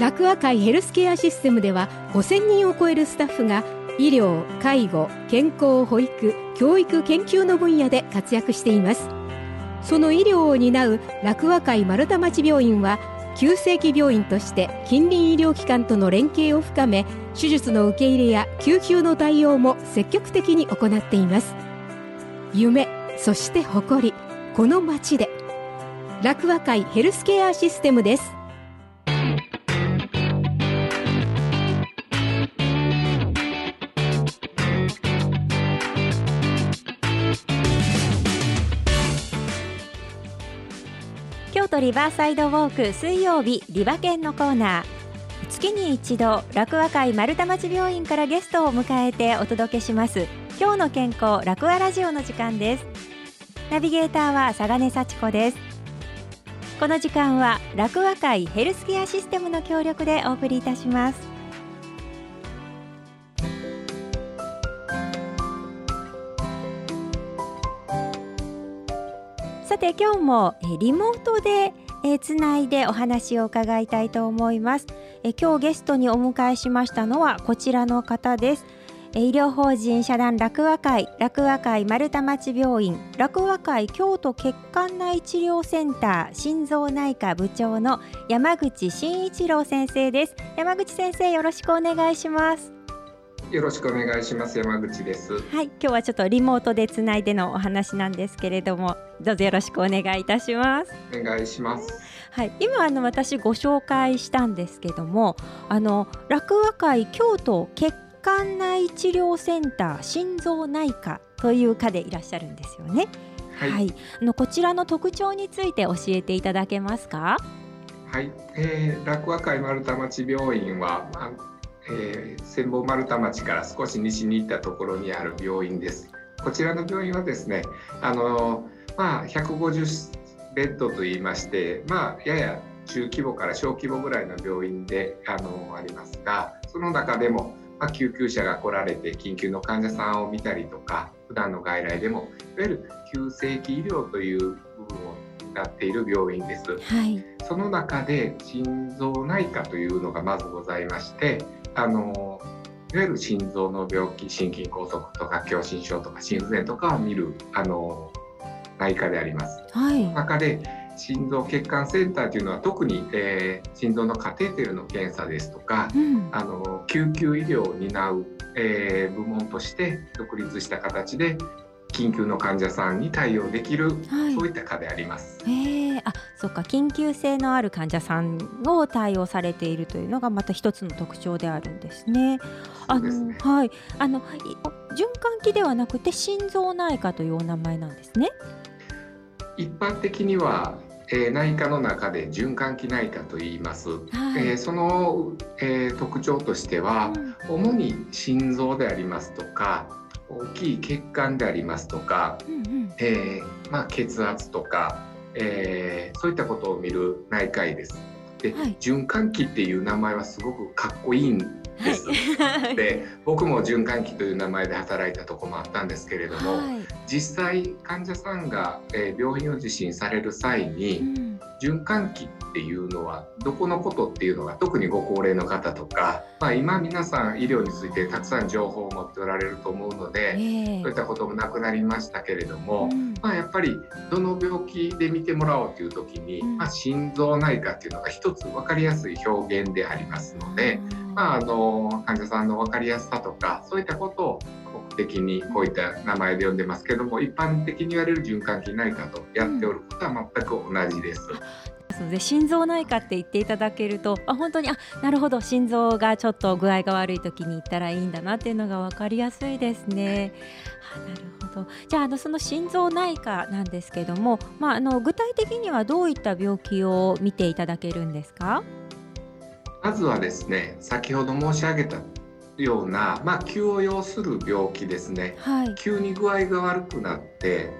楽和会ヘルスケアシステムでは5000人を超えるスタッフが医療介護健康保育教育研究の分野で活躍しています。その医療を担う楽和会丸太町病院は急性期病院として近隣医療機関との連携を深め手術の受け入れや救急の対応も積極的に行っています。夢そして誇りこの町で楽和会ヘルスケアシステムです。リバーサイドウォーク水曜日リバ犬のコーナー月に一度楽和会丸太町病院からゲストを迎えてお届けします。今日の健康楽和ラジオの時間です。ナビゲーターは佐賀根幸子です。この時間は楽和会ヘルスケアシステムの協力でお送りいたします。て今日もえリモートでえつないでお話を伺いたいと思います。え今日ゲストにお迎えしましたのはこちらの方です。え医療法人社団楽和会楽和会丸太町病院楽和会京都血管内治療センター心臓内科部長の山口真一郎先生です。山口先生よろしくお願いします。よろしくお願いします。山口です。はい今日はちょっとリモートでつないでのお話なんですけれどもどうぞよろしくお願いいたします。お願いします。はい今あの私ご紹介したんですけどもあの楽和会京都血管内治療センター心臓内科という科でいらっしゃるんですよね。はい、はい、あのこちらの特徴について教えていただけますか？はい、えー、楽和会丸太町病院は、まあえー、千本丸太町から少し西に行ったところにある病院です。こちらの病院はですねあのまあ150ベッドといいましてまあやや中規模から小規模ぐらいの病院であのありますがその中でもまあ、救急車が来られて緊急の患者さんを見たりとか普段の外来でもいわゆる急性期医療という部分を担っている病院です、はい、その中で心臓内科というのがまずございましてあのいわゆる心臓の病気心筋梗塞とか狭心症とか心不全とかを見るあの内科であります、はい、中で心臓血管センターというのは特に、えー、心臓のカテーテルの検査ですとか、うん、あの救急医療を担う、えー、部門として独立した形で緊急の患者さんに対応できる、はい、そういった科であります。えー、あ、そうか緊急性のある患者さんを対応されているというのがまた一つの特徴であるんですね。あの、ね、はい、あの循環器ではなくて心臓内科というお名前なんですね。一般的にはえー、内科の中で循環器内科と言います、はい、えー、その、えー、特徴としては、うん、主に心臓でありますとか大きい血管でありますとか、うんうん、えまあ、血圧とか、えそういったことを見る内科医です。で、はい、循環器っていう名前はすごくかっこいいんです。はい、で僕も循環器という名前で働いたとこもあったんですけれども、はい、実際患者さんが、えー、病院を受診される際に、うん、循環器っていうのはどこのことっていうのが特にご高齢の方とか、まあ、今皆さん医療についてたくさん情報を持っておられると思うので、えー、そういったこともなくなりましたけれども、うん、まあ、やっぱりどの病気で見てもらおうという時に、うん、まあ、心臓内科っていうのが一つ分かりやすい表現でありますので。まあ、あの患者さんの分かりやすさとかそういったことを目的にこういった名前で呼んでますけども一般的に言われる循環器内科とやっておることは全く同じです。うん、で心臓内科って言っていただけるとあ本当にあなるほど。心臓がちょっと具合が悪い時に行ったらいいんだなっていうのが分かりやすいですね。あなるほど。じゃああのその心臓内科なんですけども、まあ、あの具体的にはどういった病気を見ていただけるんですか？まずはですね先ほど申し上げたような、まあ、急を要する病気ですね、はい、急に具合が悪くなって、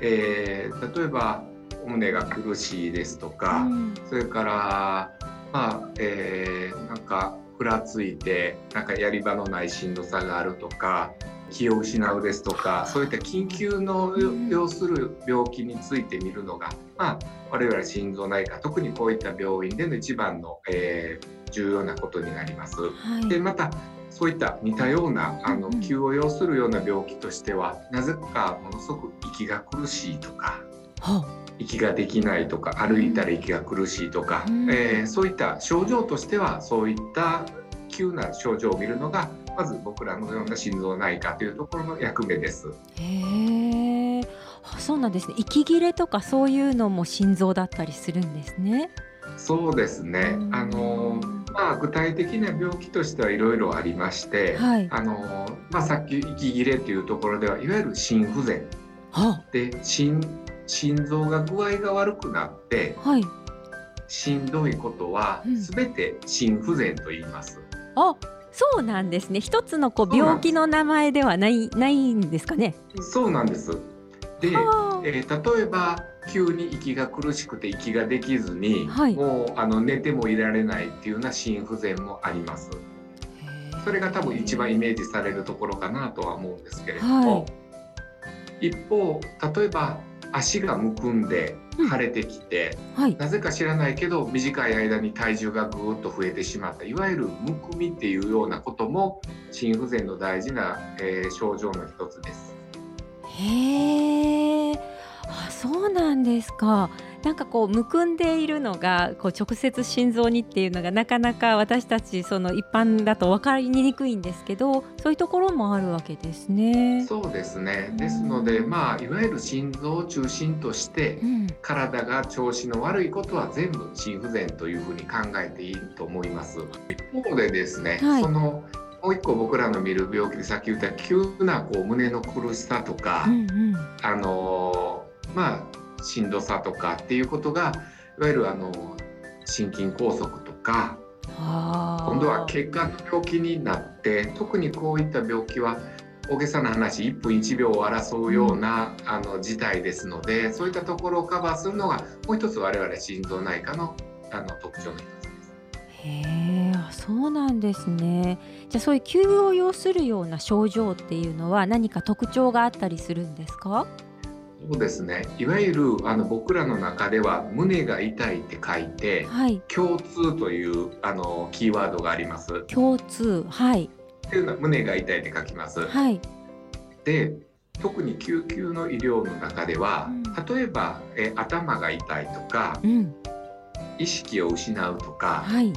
えー、例えばお胸が苦しいですとか、うん、それからまあ、えー、なんかふらついてなんかやり場のないしんどさがあるとか気を失うですとかそういった緊急の要する病気について見るのが、まあ、我々心臓内科特にこういった病院での一番の、えー、重要なことになります。はい、でまたそういった似たようなあの急を要するような病気としてはなぜかものすごく息が苦しいとか。はあ息ができないとか歩いたら息が苦しいとか、うん、えー、そういった症状としてはそういった急な症状を見るのがまず僕らのような心臓内科というところの役目です。へえ、そうなんですね。息切れとかそういうのも心臓だったりするんですね。そうですね。あのまあ具体的な病気としてはいろいろありまして、はい、あのまあさっき息切れというところではいわゆる心不全、はあ、で心心臓が具合が悪くなって、はい、しんどいことはすべて心不全と言います。うん、あそうなんですね。一つのこう病気の名前ではないないんですかね。そうなんです。で、えー、例えば急に息が苦しくて息ができずに、はい、もうあの寝てもいられないっていうような心不全もあります。それが多分一番イメージされるところかなとは思うんですけれども、はい、一方例えば足がむくんで腫れてきて、うんはい、なぜか知らないけど短い間に体重がぐーっと増えてしまったいわゆるむくみっていうようなことも心不全の大事な、えー、症状の一つです。へなんですか。なんかこうむくんでいるのがこう直接心臓にっていうのがなかなか私たちその一般だと分かりにくいんですけどそういうところもあるわけですね。そうですねですので、まあ、いわゆる心臓を中心として、うん、体が調子の悪いことは全部心不全というふうに考えていいと思います。一方でですね、はい、そのもう一個僕らの見る病気でさっき言った急なこう胸の苦しさとか、うんうん、あのまあしんどさとかっていうことがいわゆるあの心筋梗塞とか今度は血管の病気になって特にこういった病気は大げさな話1分1秒を争うような、あの事態ですのでそういったところをカバーするのがもう一つ我々心臓内科のあの特徴の一つです。へえ、そうなんですね。じゃあそういう急を要するような症状っていうのは何か特徴があったりするんですか？そうですね。いわゆるあの僕らの中では胸が痛いって書いて、はい、共通というあのキーワードがあります。共通。はい。っていうのは胸が痛いって書きます。はい。で特に救急の医療の中では、うん、例えばえ頭が痛いとか、うん、意識を失うとか、はい、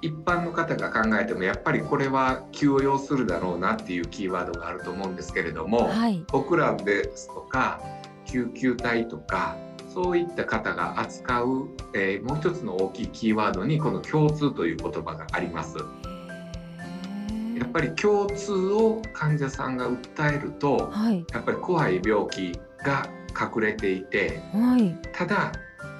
一般の方が考えてもやっぱりこれは急を要するだろうなっていうキーワードがあると思うんですけれども、はい、僕らですとか救急隊とかそういった方が扱う、えー、もう一つの大きいキーワードにこの共通という言葉があります。やっぱり共通を患者さんが訴えると、はい、やっぱり怖い病気が隠れていて、はい、ただ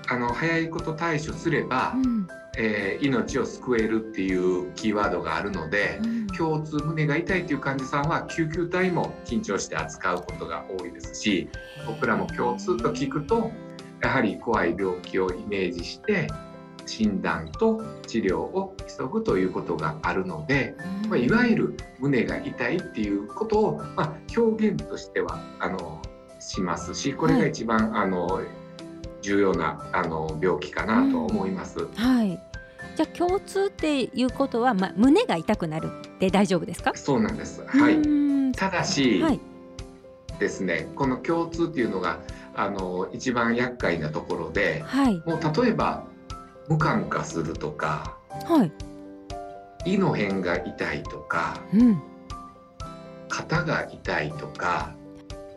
あの早いこと対処すれば、うん、えー、命を救えるっていうキーワードがあるので、うん、共通胸が痛いっていう患者さんは救急隊も緊張して扱うことが多いですし僕らも共通と聞くとやはり怖い病気をイメージして診断と治療を急ぐということがあるので、うん、まあ、いわゆる胸が痛いっていうことを、まあ、表現としてはあのしますしこれが一番、はい、あの重要なあの病気かなと思います。うん、はい。じゃあ共通っていうことは、まあ、胸が痛くなるで大丈夫ですか？そうなんです。はい。ただし、はい、ですねこの共通っていうのがあの一番厄介なところで、はい、もう例えば無感化するとか、はい、胃の辺が痛いとか、うん、肩が痛いとか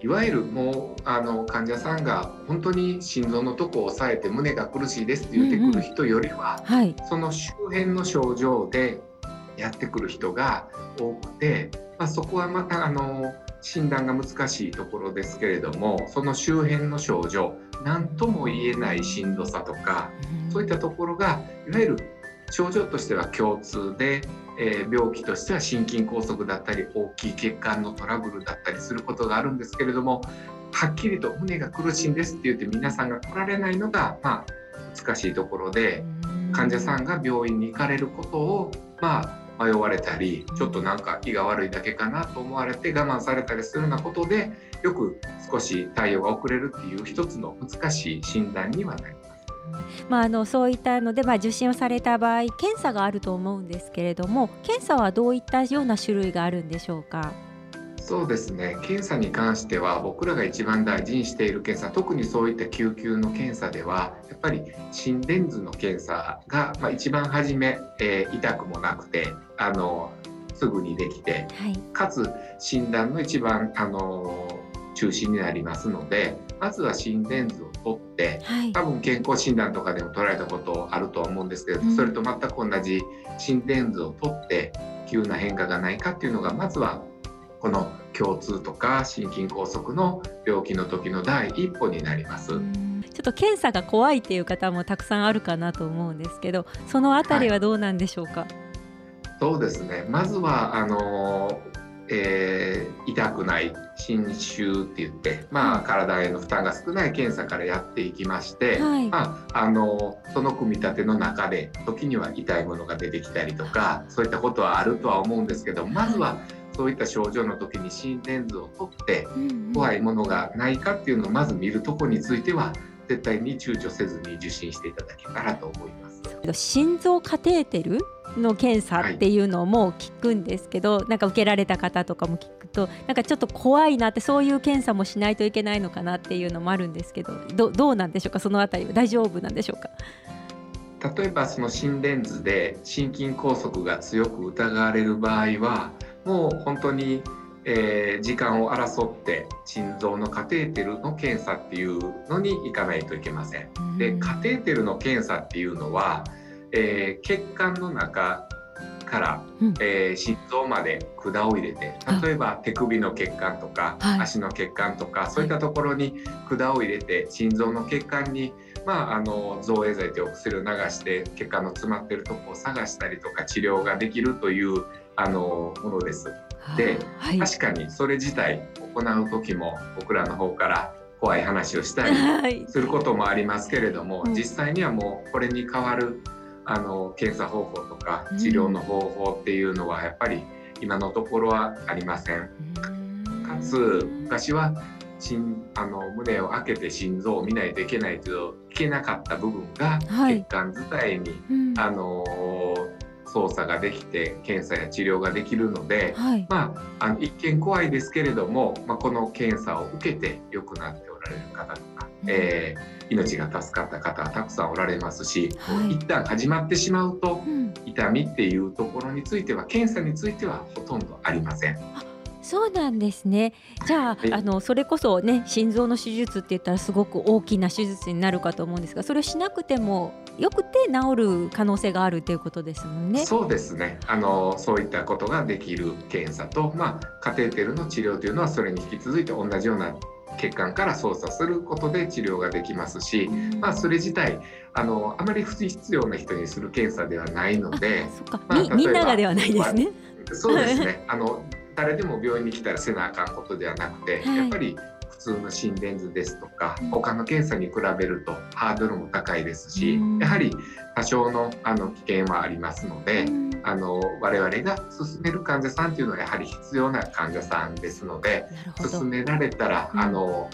いわゆるもうあの患者さんが本当に心臓のとこを押さえて胸が苦しいですって言ってくる人よりは、うん。うんはい、その周辺の症状でやってくる人が多くて、まあ、そこはまたあの診断が難しいところですけれどもその周辺の症状何とも言えないしんどさとか、うん、そういったところがいわゆる症状としては共通でえー、病気としては心筋梗塞だったり大きい血管のトラブルだったりすることがあるんですけれどもはっきりと胸が苦しいんですって言って皆さんが来られないのが、まあ、難しいところで患者さんが病院に行かれることを、まあ、迷われたりちょっとなんか胃が悪いだけかなと思われて我慢されたりするようなことでよく少し対応が遅れるっていう一つの難しい診断にはなります。まあ、あのそういったので、まあ、受診をされた場合検査があると思うんですけれども検査はどういったような種類があるんでしょうか？そうですね検査に関しては僕らが一番大事にしている検査特にそういった救急の検査ではやっぱり心電図の検査が、まあ、一番初め、えー、痛くもなくてあのすぐにできて、はい、かつ診断の一番あの中心になりますのでまずは心電図を取って、はい、多分健康診断とかでも取られたことあるとは思うんですけど、うん、それと全く同じ心電図を取って急な変化がないかっていうのがまずはこの胸痛とか心筋梗塞の病気の時の第一歩になります。ちょっと検査が怖いっていう方もたくさんあるかなと思うんですけど、そのあたりはどうなんでしょうか？はい、そうですね。まずはあのえー、痛くない侵襲って言って、まあ、体への負担が少ない検査からやっていきまして、はい、まあ、あのその組み立ての中で時には痛いものが出てきたりとかそういったことはあるとは思うんですけどまずはそういった症状の時に心電図を取って怖いものがないかっていうのをまず見るとこについては絶対に躊躇せずに受診していただけたらと思います。心臓カテーテルの検査っていうのも聞くんですけど、はい、なんか受けられた方とかも聞くとなんかちょっと怖いなってそういう検査もしないといけないのかなっていうのもあるんですけどどどうなんでしょうか？そのあたりは。大丈夫なんでしょうか？例えばその心電図で心筋梗塞が強く疑われる場合はもう本当に、えー、時間を争って心臓のカテーテルの検査っていうのに行かないといけません。でカテーテルの検査っていうのは、えー、血管の中から、うん、えー、心臓まで管を入れて例えば手首の血管とか、はい、足の血管とかそういったところに管を入れて心臓の血管に、まあ、あの造影剤というお薬を流して血管の詰まってるとこを探したりとか治療ができるというあのものです。で、はい、確かにそれ自体行う時も僕らの方から怖い話をしたりすることもありますけれども、はい、実際にはもうこれに代わるあの検査方法とか治療の方法っていうのはやっぱり今のところはありません。かつ昔は心あの胸を開けて心臓を見ないといけないといけなかった部分が、血管自体に、うん、あの操作ができて検査や治療ができるので、はい、まあ、あの一見怖いですけれども、まあ、この検査を受けて良くなっておられる方えー、命が助かった方はたくさんおられますし、はい、一旦始まってしまうと、うん、痛みっていうところについては検査についてはほとんどありません。そうなんですね。じゃあ、はい、あのそれこそね心臓の手術って言ったらすごく大きな手術になるかと思うんですが、それをしなくてもよくて治る可能性があるということですもんね。そうですね。あのそういったことができる検査と、まあカテーテルの治療というのはそれに引き続いて同じような血管から操作することで治療ができますし、まあ、それ自体あのあまり不必要な人にする検査ではないので、まあ、みんながではないですね。そうですね。あの誰でも病院に来たらせなあかんことではなくて、はい、やっぱり普通の心電図ですとか、他の検査に比べるとハードルも高いですし、やはり多少のあの危険はありますので、あの我々が勧める患者さんというのはやはり必要な患者さんですので勧められたら、あの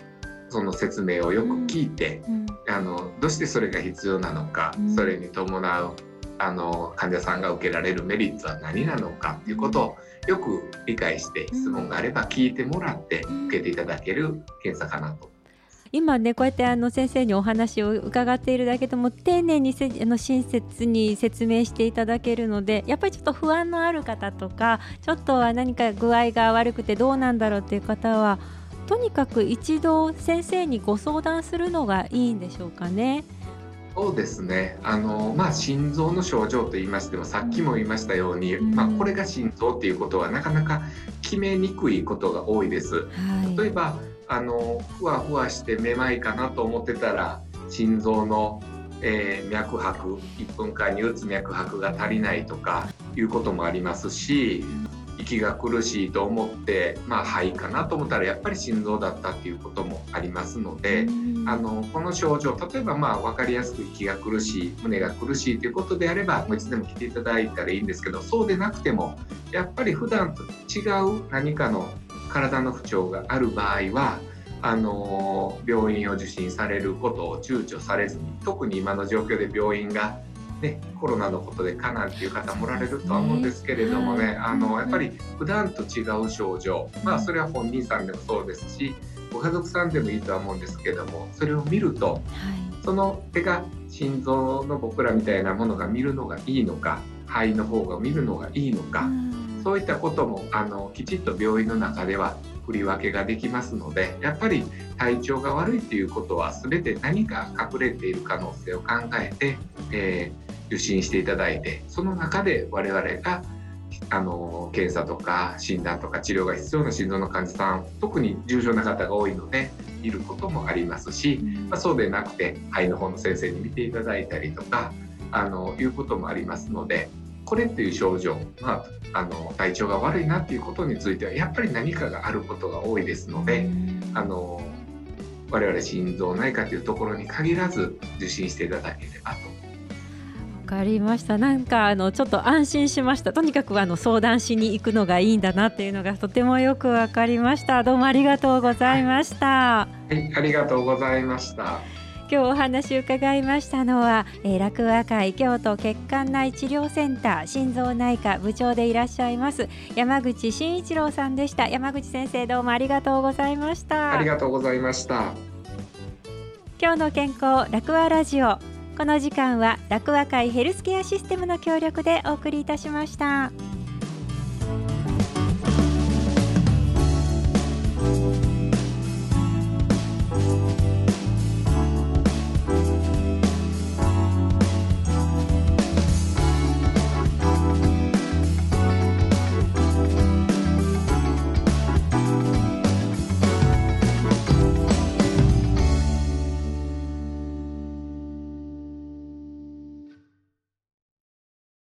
その説明をよく聞いて、あのどうしてそれが必要なのか、それに伴うあの患者さんが受けられるメリットは何なのかっていうことをよく理解して質問があれば聞いてもらって受けていただける検査かなと。今ねこうやってあの先生にお話を伺っているだけでも丁寧にせあの親切に説明していただけるのでやっぱりちょっと不安のある方とかちょっとは何か具合が悪くてどうなんだろうっていう方はとにかく一度先生にご相談するのがいいんでしょうかね。そうですね。あの、まあ、心臓の症状と言いましてもさっきも言いましたように、うん、まあ、これが心臓っていうことはなかなか決めにくいことが多いです。はい、例えばあのふわふわしてめまいかなと思ってたら心臓の、えー、脈拍1分間に打つ脈拍が足りないとかいうこともありますし息が苦しいと思って、まあ、肺かなと思ったらやっぱり心臓だったっていうこともありますので、あのこの症状例えばまあ分かりやすく息が苦しい胸が苦しいということであればいつでも来ていただいたらいいんですけどそうでなくてもやっぱり普段と違う何かの体の不調がある場合はあの病院を受診されることを躊躇されずに特に今の状況で病院がね、コロナのことでかなんていう方もおられるとは思うんですけれどもね、ねあのやっぱり普段と違う症状、まあ、それは本人さんでもそうですしご家族さんでもいいとは思うんですけどもそれを見ると、はい、その手が心臓の僕らみたいなものが見るのがいいのか肺の方が見るのがいいのか、そういったこともあのきちっと病院の中では振り分けができますのでやっぱり体調が悪いっていうことは全て何か隠れている可能性を考えて、えー、受診していただいてその中で我々があの検査とか診断とか治療が必要な心臓の患者さん特に重症な方が多いのでいることもありますし、まあ、そうでなくて肺の方の先生に見ていただいたりとかあのいうこともありますのでこれっていう症状、まあ、あの体調が悪いなっていうことについてはやっぱり何かがあることが多いですのであの我々心臓内科というところに限らず受診していただければとわかりました。なんかあのちょっと安心しました。とにかくあの相談しに行くのがいいんだなっていうのがとてもよくわかりました。どうもありがとうございました、はい、ありがとうございました。今日お話を伺いましたのは、えー、楽和会京都血管内治療センター心臓内科部長でいらっしゃいます山口真一郎さんでした。山口先生どうもありがとうございました。ありがとうございました。今日の健康楽和ラジオこの時間は楽和会ヘルスケアシステムの協力でお送りいたしました。